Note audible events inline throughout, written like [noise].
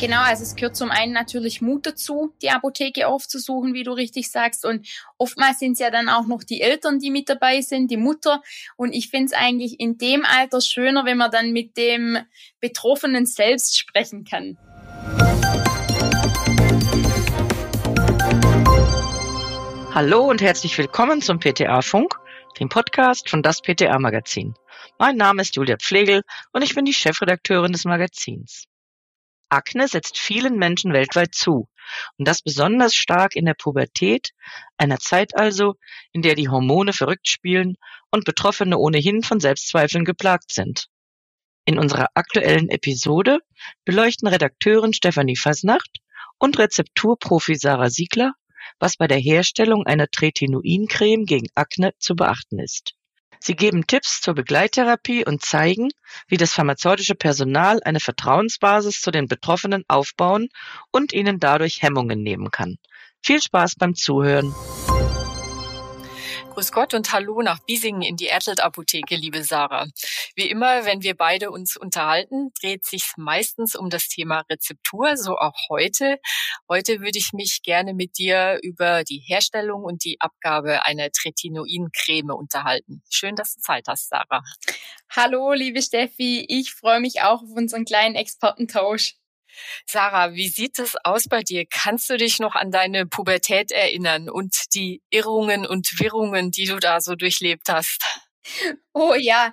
Genau, also es gehört zum einen natürlich Mut dazu, die Apotheke aufzusuchen, wie du richtig sagst. Und oftmals sind es ja dann auch noch die Eltern, die mit dabei sind, die Mutter. Und ich finde es eigentlich in dem Alter schöner, wenn man dann mit dem Betroffenen selbst sprechen kann. Hallo und herzlich willkommen zum PTA Funk, dem Podcast von das PTA Magazin. Mein Name ist Julia Pflegel und ich bin die Chefredakteurin des Magazins. Akne setzt vielen Menschen weltweit zu und das besonders stark in der Pubertät, einer Zeit also, in der die Hormone verrückt spielen und Betroffene ohnehin von Selbstzweifeln geplagt sind. In unserer aktuellen Episode beleuchten Redakteurin Stefanie Fasnacht und Rezepturprofi Sarah Siegler, was bei der Herstellung einer Tretinoin-Creme gegen Akne zu beachten ist. Sie geben Tipps zur Begleittherapie und zeigen, wie das pharmazeutische Personal eine Vertrauensbasis zu den Betroffenen aufbauen und ihnen dadurch Hemmungen nehmen kann. Viel Spaß beim Zuhören. Grüß Gott und Hallo nach Biesingen in die Ertelt Apotheke, liebe Sarah. Wie immer, wenn wir beide uns unterhalten, dreht sich meistens um das Thema Rezeptur, so auch heute. Heute würde ich mich gerne mit dir über die Herstellung und die Abgabe einer Tretinoin-Creme unterhalten. Schön, dass du Zeit hast, Sarah. Hallo, liebe Steffi. Ich freue mich auch auf unseren kleinen Expertentausch. Sarah, wie sieht es aus bei dir? Kannst du dich noch an deine Pubertät erinnern und die Irrungen und Wirrungen, die du da so durchlebt hast? Oh ja,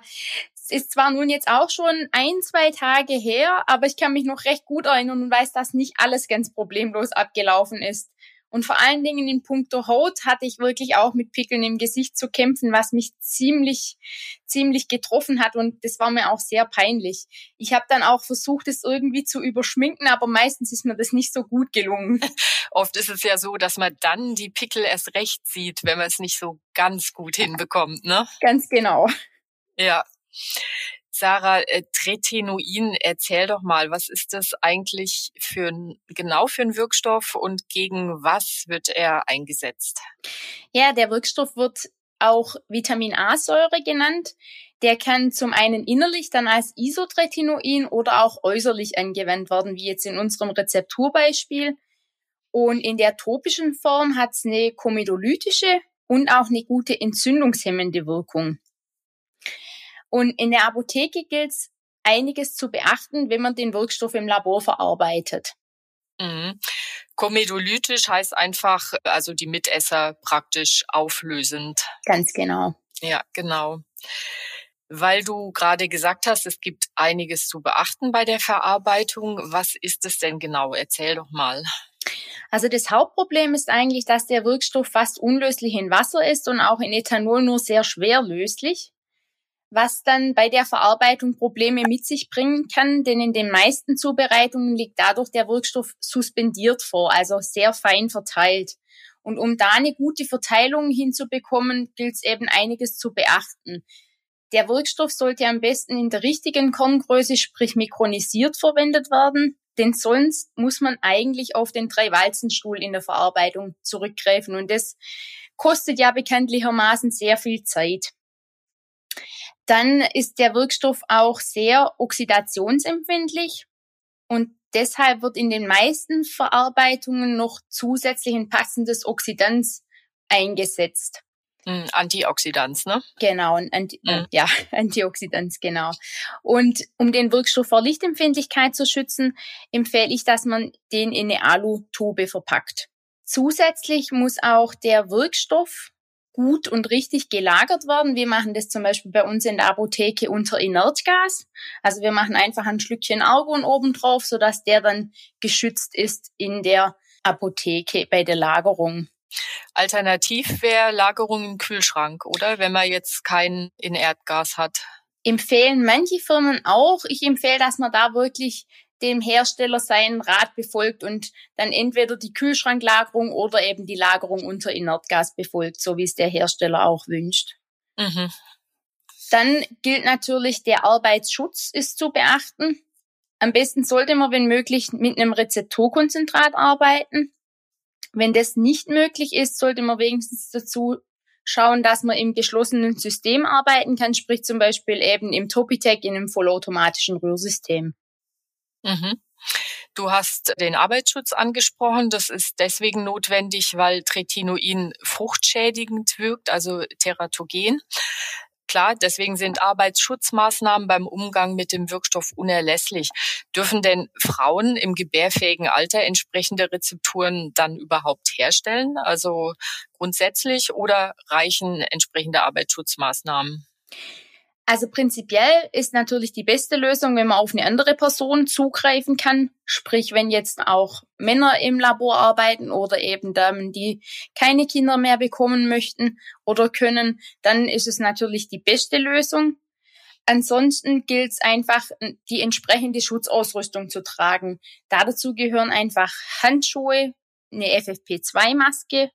es ist zwar nun jetzt auch schon ein, zwei Tage her, aber ich kann mich noch recht gut erinnern und weiß, dass nicht alles ganz problemlos abgelaufen ist. Und vor allen Dingen in puncto Haut hatte ich wirklich auch mit Pickeln im Gesicht zu kämpfen, was mich ziemlich, ziemlich getroffen hat. Und das war mir auch sehr peinlich. Ich habe dann auch versucht, es irgendwie zu überschminken, aber meistens ist mir das nicht so gut gelungen. [laughs] Oft ist es ja so, dass man dann die Pickel erst recht sieht, wenn man es nicht so ganz gut hinbekommt, ne? Ganz genau. Ja. Sarah, äh, Tretinoin, erzähl doch mal, was ist das eigentlich für ein, genau für ein Wirkstoff und gegen was wird er eingesetzt? Ja, der Wirkstoff wird auch Vitamin A-Säure genannt. Der kann zum einen innerlich dann als Isotretinoin oder auch äußerlich angewendet werden, wie jetzt in unserem Rezepturbeispiel. Und in der topischen Form hat es eine komedolytische und auch eine gute entzündungshemmende Wirkung. Und in der Apotheke gilt es einiges zu beachten, wenn man den Wirkstoff im Labor verarbeitet. Mhm. Komedolytisch heißt einfach, also die Mitesser praktisch auflösend. Ganz genau. Ja, genau. Weil du gerade gesagt hast, es gibt einiges zu beachten bei der Verarbeitung. Was ist es denn genau? Erzähl doch mal. Also das Hauptproblem ist eigentlich, dass der Wirkstoff fast unlöslich in Wasser ist und auch in Ethanol nur sehr schwer löslich was dann bei der Verarbeitung Probleme mit sich bringen kann, denn in den meisten Zubereitungen liegt dadurch der Wirkstoff suspendiert vor, also sehr fein verteilt. Und um da eine gute Verteilung hinzubekommen, gilt es eben einiges zu beachten. Der Wirkstoff sollte am besten in der richtigen Korngröße, sprich mikronisiert verwendet werden, denn sonst muss man eigentlich auf den Drei-Walzenstuhl in der Verarbeitung zurückgreifen und das kostet ja bekanntlichermaßen sehr viel Zeit. Dann ist der Wirkstoff auch sehr oxidationsempfindlich und deshalb wird in den meisten Verarbeitungen noch zusätzlich ein passendes Oxidanz eingesetzt. Hm, Antioxidanz, ne? Genau, Anti mhm. ja, [laughs] Antioxidanz, genau. Und um den Wirkstoff vor Lichtempfindlichkeit zu schützen, empfehle ich, dass man den in eine Alutube verpackt. Zusätzlich muss auch der Wirkstoff gut und richtig gelagert werden. Wir machen das zum Beispiel bei uns in der Apotheke unter Inertgas. Also wir machen einfach ein Schlückchen Argon oben drauf, sodass der dann geschützt ist in der Apotheke bei der Lagerung. Alternativ wäre Lagerung im Kühlschrank, oder? Wenn man jetzt kein Inertgas hat. Empfehlen manche Firmen auch. Ich empfehle, dass man da wirklich dem Hersteller seinen Rat befolgt und dann entweder die Kühlschranklagerung oder eben die Lagerung unter Inertgas befolgt, so wie es der Hersteller auch wünscht. Mhm. Dann gilt natürlich, der Arbeitsschutz ist zu beachten. Am besten sollte man, wenn möglich, mit einem Rezepturkonzentrat arbeiten. Wenn das nicht möglich ist, sollte man wenigstens dazu schauen, dass man im geschlossenen System arbeiten kann, sprich zum Beispiel eben im Topitec in einem vollautomatischen Rührsystem. Mhm. Du hast den Arbeitsschutz angesprochen. Das ist deswegen notwendig, weil Tretinoin fruchtschädigend wirkt, also teratogen. Klar, deswegen sind Arbeitsschutzmaßnahmen beim Umgang mit dem Wirkstoff unerlässlich. Dürfen denn Frauen im gebärfähigen Alter entsprechende Rezepturen dann überhaupt herstellen? Also grundsätzlich oder reichen entsprechende Arbeitsschutzmaßnahmen? Also prinzipiell ist natürlich die beste Lösung, wenn man auf eine andere Person zugreifen kann. Sprich, wenn jetzt auch Männer im Labor arbeiten oder eben Damen, die keine Kinder mehr bekommen möchten oder können, dann ist es natürlich die beste Lösung. Ansonsten gilt es einfach, die entsprechende Schutzausrüstung zu tragen. dazu gehören einfach Handschuhe, eine FFP2-Maske,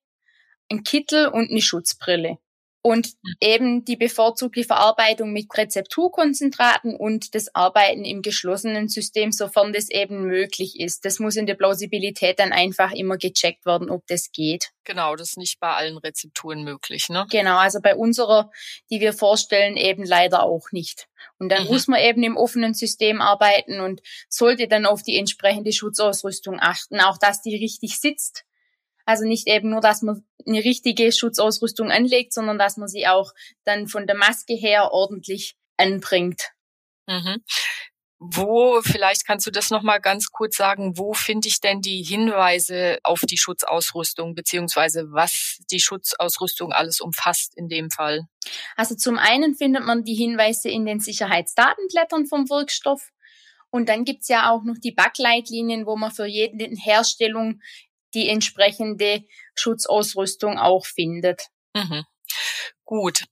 ein Kittel und eine Schutzbrille und hm. eben die bevorzugte Verarbeitung mit Rezepturkonzentraten und das Arbeiten im geschlossenen System, sofern das eben möglich ist. Das muss in der Plausibilität dann einfach immer gecheckt werden, ob das geht. Genau, das ist nicht bei allen Rezepturen möglich, ne? Genau, also bei unserer, die wir vorstellen, eben leider auch nicht. Und dann mhm. muss man eben im offenen System arbeiten und sollte dann auf die entsprechende Schutzausrüstung achten, auch dass die richtig sitzt also nicht eben nur, dass man eine richtige Schutzausrüstung anlegt, sondern dass man sie auch dann von der Maske her ordentlich anbringt. Mhm. Wo, vielleicht kannst du das nochmal ganz kurz sagen, wo finde ich denn die Hinweise auf die Schutzausrüstung, beziehungsweise was die Schutzausrüstung alles umfasst in dem Fall? Also zum einen findet man die Hinweise in den Sicherheitsdatenblättern vom Wirkstoff. Und dann gibt's ja auch noch die Backleitlinien, wo man für jede Herstellung die entsprechende Schutzausrüstung auch findet. Mhm. Gut.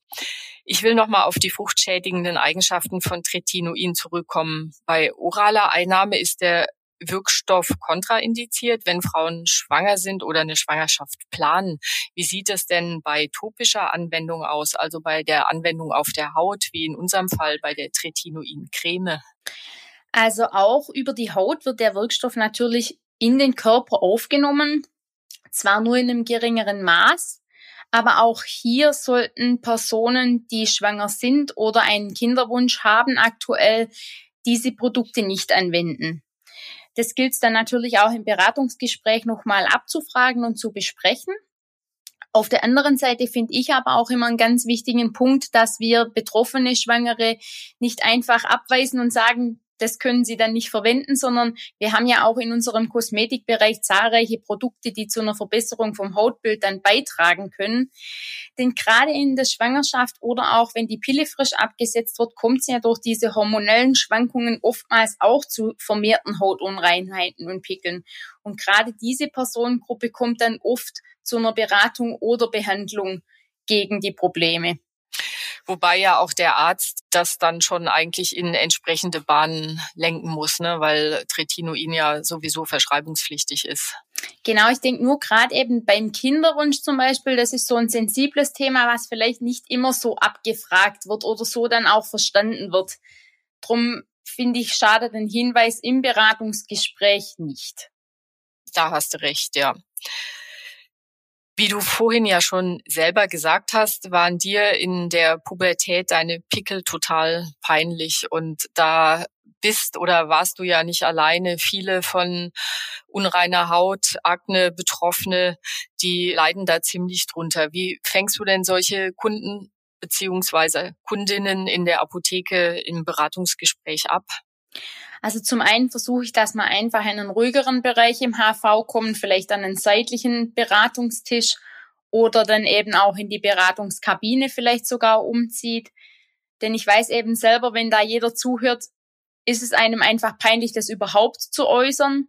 Ich will nochmal auf die fruchtschädigenden Eigenschaften von Tretinoin zurückkommen. Bei oraler Einnahme ist der Wirkstoff kontraindiziert, wenn Frauen schwanger sind oder eine Schwangerschaft planen. Wie sieht es denn bei topischer Anwendung aus, also bei der Anwendung auf der Haut, wie in unserem Fall bei der Tretinoin-Creme? Also auch über die Haut wird der Wirkstoff natürlich in den Körper aufgenommen, zwar nur in einem geringeren Maß, aber auch hier sollten Personen, die schwanger sind oder einen Kinderwunsch haben, aktuell diese Produkte nicht anwenden. Das gilt dann natürlich auch im Beratungsgespräch nochmal abzufragen und zu besprechen. Auf der anderen Seite finde ich aber auch immer einen ganz wichtigen Punkt, dass wir betroffene Schwangere nicht einfach abweisen und sagen, das können sie dann nicht verwenden, sondern wir haben ja auch in unserem Kosmetikbereich zahlreiche Produkte, die zu einer Verbesserung vom Hautbild dann beitragen können. Denn gerade in der Schwangerschaft oder auch wenn die Pille frisch abgesetzt wird, kommt es ja durch diese hormonellen Schwankungen oftmals auch zu vermehrten Hautunreinheiten und Pickeln. Und gerade diese Personengruppe kommt dann oft zu einer Beratung oder Behandlung gegen die Probleme. Wobei ja auch der Arzt das dann schon eigentlich in entsprechende Bahnen lenken muss, ne? weil Tretinoin ja sowieso verschreibungspflichtig ist. Genau, ich denke nur gerade eben beim Kinderwunsch zum Beispiel, das ist so ein sensibles Thema, was vielleicht nicht immer so abgefragt wird oder so dann auch verstanden wird. Drum finde ich schade den Hinweis im Beratungsgespräch nicht. Da hast du recht, ja. Wie du vorhin ja schon selber gesagt hast, waren dir in der Pubertät deine Pickel total peinlich und da bist oder warst du ja nicht alleine. Viele von unreiner Haut, Akne Betroffene, die leiden da ziemlich drunter. Wie fängst du denn solche Kunden beziehungsweise Kundinnen in der Apotheke im Beratungsgespräch ab? Also zum einen versuche ich, dass man einfach in einen ruhigeren Bereich im HV kommt, vielleicht an einen seitlichen Beratungstisch oder dann eben auch in die Beratungskabine vielleicht sogar umzieht. Denn ich weiß eben selber, wenn da jeder zuhört, ist es einem einfach peinlich, das überhaupt zu äußern.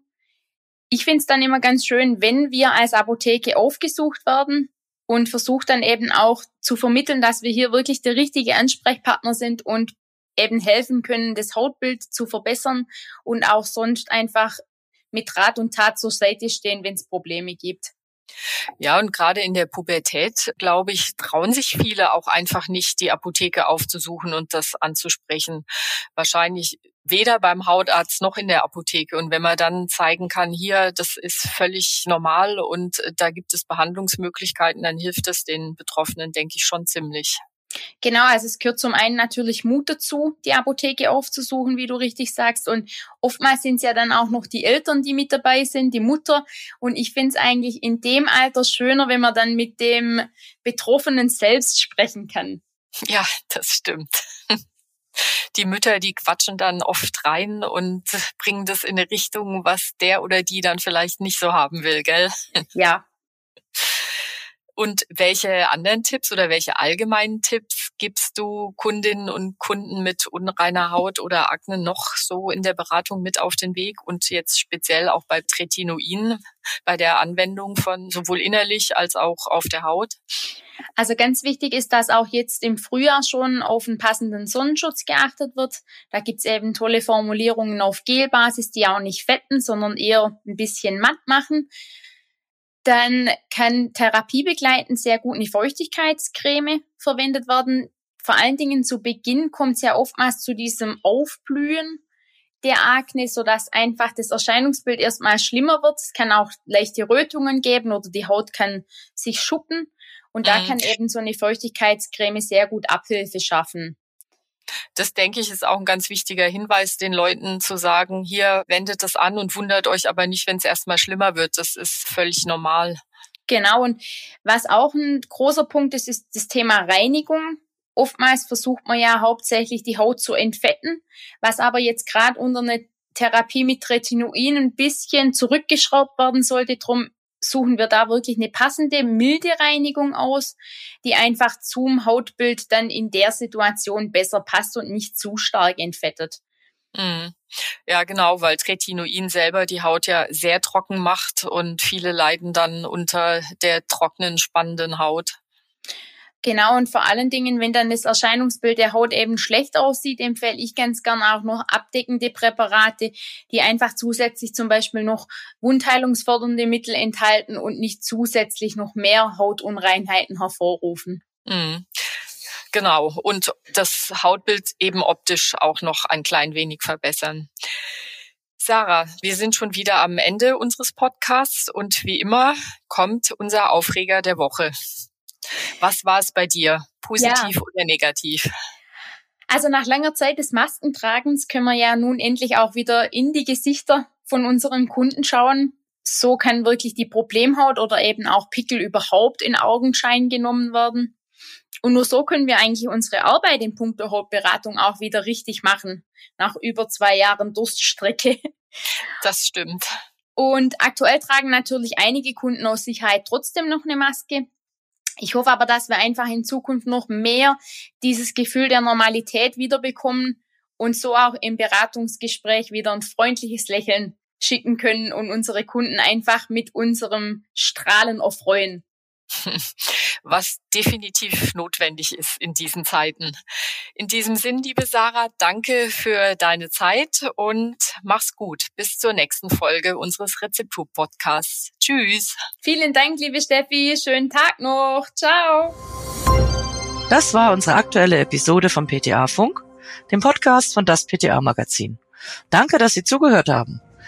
Ich finde es dann immer ganz schön, wenn wir als Apotheke aufgesucht werden und versuche dann eben auch zu vermitteln, dass wir hier wirklich der richtige Ansprechpartner sind und eben helfen können, das Hautbild zu verbessern und auch sonst einfach mit Rat und Tat zur Seite stehen, wenn es Probleme gibt. Ja, und gerade in der Pubertät, glaube ich, trauen sich viele auch einfach nicht, die Apotheke aufzusuchen und das anzusprechen. Wahrscheinlich weder beim Hautarzt noch in der Apotheke. Und wenn man dann zeigen kann, hier, das ist völlig normal und da gibt es Behandlungsmöglichkeiten, dann hilft es den Betroffenen, denke ich, schon ziemlich. Genau, also es gehört zum einen natürlich Mut dazu, die Apotheke aufzusuchen, wie du richtig sagst. Und oftmals sind es ja dann auch noch die Eltern, die mit dabei sind, die Mutter. Und ich finde es eigentlich in dem Alter schöner, wenn man dann mit dem Betroffenen selbst sprechen kann. Ja, das stimmt. Die Mütter, die quatschen dann oft rein und bringen das in eine Richtung, was der oder die dann vielleicht nicht so haben will, gell? Ja, und welche anderen Tipps oder welche allgemeinen Tipps gibst du Kundinnen und Kunden mit unreiner Haut oder Akne noch so in der Beratung mit auf den Weg und jetzt speziell auch bei Tretinoin, bei der Anwendung von sowohl innerlich als auch auf der Haut? Also ganz wichtig ist, dass auch jetzt im Frühjahr schon auf einen passenden Sonnenschutz geachtet wird. Da gibt's eben tolle Formulierungen auf Gelbasis, die auch nicht fetten, sondern eher ein bisschen matt machen. Dann kann therapiebegleitend sehr gut eine Feuchtigkeitscreme verwendet werden. Vor allen Dingen zu Beginn kommt es ja oftmals zu diesem Aufblühen der Akne, so dass einfach das Erscheinungsbild erstmal schlimmer wird. Es kann auch leichte Rötungen geben oder die Haut kann sich schuppen. Und da mhm. kann eben so eine Feuchtigkeitscreme sehr gut Abhilfe schaffen. Das denke ich ist auch ein ganz wichtiger Hinweis, den Leuten zu sagen, hier wendet das an und wundert euch aber nicht, wenn es erstmal schlimmer wird. Das ist völlig normal. Genau. Und was auch ein großer Punkt ist, ist das Thema Reinigung. Oftmals versucht man ja hauptsächlich die Haut zu entfetten, was aber jetzt gerade unter einer Therapie mit Retinoin ein bisschen zurückgeschraubt werden sollte. Drum suchen wir da wirklich eine passende, milde Reinigung aus, die einfach zum Hautbild dann in der Situation besser passt und nicht zu stark entfettet. Mhm. Ja, genau, weil Tretinoin selber die Haut ja sehr trocken macht und viele leiden dann unter der trockenen, spannenden Haut. Genau, und vor allen Dingen, wenn dann das Erscheinungsbild der Haut eben schlecht aussieht, empfehle ich ganz gern auch noch abdeckende Präparate, die einfach zusätzlich zum Beispiel noch wundheilungsfördernde Mittel enthalten und nicht zusätzlich noch mehr Hautunreinheiten hervorrufen. Mhm. Genau, und das Hautbild eben optisch auch noch ein klein wenig verbessern. Sarah, wir sind schon wieder am Ende unseres Podcasts und wie immer kommt unser Aufreger der Woche. Was war es bei dir? Positiv ja. oder negativ? Also nach langer Zeit des Maskentragens können wir ja nun endlich auch wieder in die Gesichter von unseren Kunden schauen. So kann wirklich die Problemhaut oder eben auch Pickel überhaupt in Augenschein genommen werden. Und nur so können wir eigentlich unsere Arbeit in puncto Hautberatung auch wieder richtig machen. Nach über zwei Jahren Durststrecke. [laughs] Das stimmt. Und aktuell tragen natürlich einige Kunden aus Sicherheit trotzdem noch eine Maske. Ich hoffe aber, dass wir einfach in Zukunft noch mehr dieses Gefühl der Normalität wiederbekommen und so auch im Beratungsgespräch wieder ein freundliches Lächeln schicken können und unsere Kunden einfach mit unserem Strahlen erfreuen. [laughs] Was definitiv notwendig ist in diesen Zeiten. In diesem Sinn, liebe Sarah, danke für deine Zeit und mach's gut. Bis zur nächsten Folge unseres Rezeptur-Podcasts. Tschüss. Vielen Dank, liebe Steffi. Schönen Tag noch. Ciao. Das war unsere aktuelle Episode vom PTA Funk, dem Podcast von das PTA Magazin. Danke, dass Sie zugehört haben.